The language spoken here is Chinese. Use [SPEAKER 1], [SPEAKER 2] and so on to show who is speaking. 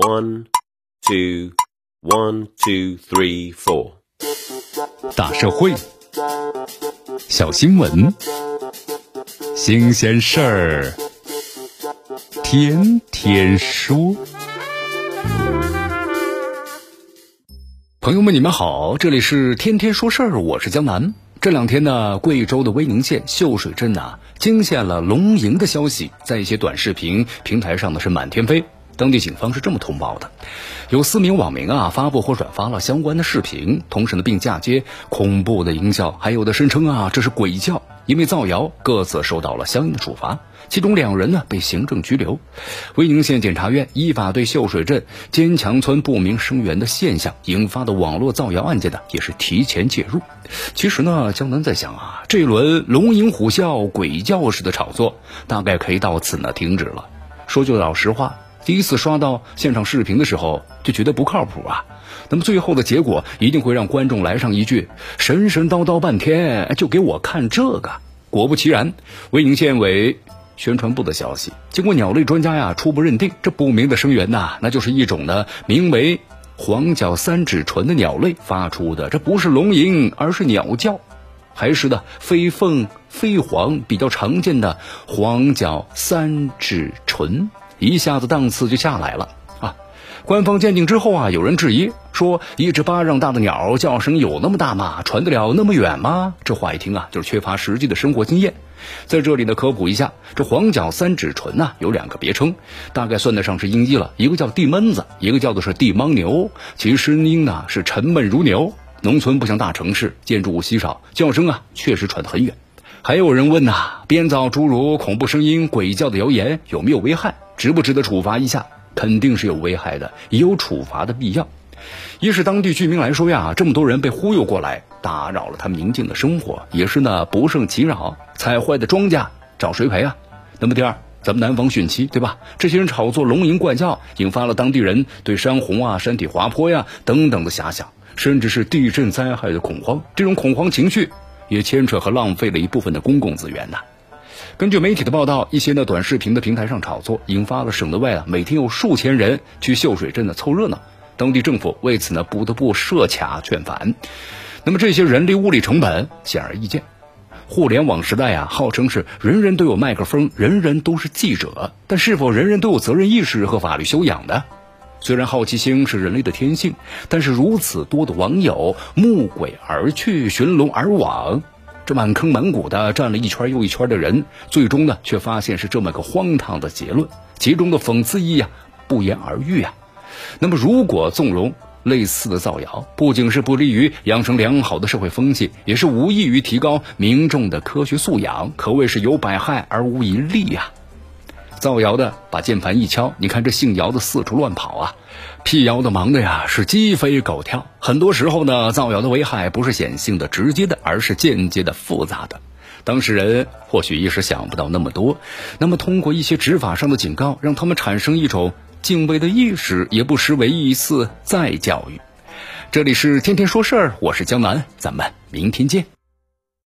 [SPEAKER 1] One, two, one, two, three, four。
[SPEAKER 2] 大社会，小新闻，新鲜事儿，天天说。朋友们，你们好，这里是天天说事儿，我是江南。这两天呢，贵州的威宁县秀水镇呐，惊现了龙吟的消息，在一些短视频平台上呢是满天飞。当地警方是这么通报的：有四名网民啊发布或转发了相关的视频，同时呢并嫁接恐怖的音效，还有的声称啊这是鬼叫，因为造谣各自受到了相应的处罚，其中两人呢被行政拘留。威宁县检察院依法对秀水镇坚强村不明生源的现象引发的网络造谣案件呢也是提前介入。其实呢，江南在想啊，这一轮龙吟虎啸、鬼叫式的炒作大概可以到此呢停止了。说句老实话。第一次刷到现场视频的时候，就觉得不靠谱啊。那么最后的结果一定会让观众来上一句神神叨叨半天，就给我看这个。果不其然，威宁县委宣传部的消息，经过鸟类专家呀初步认定，这不明的声源呐，那就是一种呢名为黄角三指唇的鸟类发出的。这不是龙吟，而是鸟叫，还是的飞凤、飞黄比较常见的黄角三指唇。一下子档次就下来了啊！官方鉴定之后啊，有人质疑说，一只巴掌大的鸟叫声有那么大吗？传得了那么远吗？这话一听啊，就是缺乏实际的生活经验。在这里呢，科普一下，这黄角三指唇呐，有两个别称，大概算得上是音译了，一个叫地闷子，一个叫做是地牦牛。其声音呢是沉闷如牛。农村不像大城市，建筑物稀少，叫声啊确实传得很远。还有人问呐，编造诸如恐怖声音、鬼叫的谣言有没有危害？值不值得处罚一下？肯定是有危害的，也有处罚的必要。一是当地居民来说呀，这么多人被忽悠过来，打扰了他们宁静的生活，也是呢不胜其扰。踩坏的庄稼找谁赔啊？那么第二，咱们南方汛期对吧？这些人炒作龙吟怪叫，引发了当地人对山洪啊、山体滑坡呀等等的遐想，甚至是地震灾害的恐慌。这种恐慌情绪。也牵扯和浪费了一部分的公共资源呐。根据媒体的报道，一些呢短视频的平台上炒作，引发了省内外啊每天有数千人去秀水镇的凑热闹。当地政府为此呢不得不设卡劝返。那么这些人力物力成本显而易见。互联网时代啊，号称是人人都有麦克风，人人都是记者，但是否人人都有责任意识和法律修养呢？虽然好奇心是人类的天性，但是如此多的网友目轨而去，寻龙而往，这满坑满谷的站了一圈又一圈的人，最终呢，却发现是这么个荒唐的结论，其中的讽刺意啊，不言而喻啊。那么，如果纵容类似的造谣，不仅是不利于养成良好的社会风气，也是无异于提高民众的科学素养，可谓是有百害而无一利呀。造谣的把键盘一敲，你看这姓姚的四处乱跑啊，辟谣的忙的呀是鸡飞狗跳。很多时候呢，造谣的危害不是显性的、直接的，而是间接的、复杂的。当事人或许一时想不到那么多，那么通过一些执法上的警告，让他们产生一种敬畏的意识，也不失为一次再教育。这里是天天说事儿，我是江南，咱们明天见。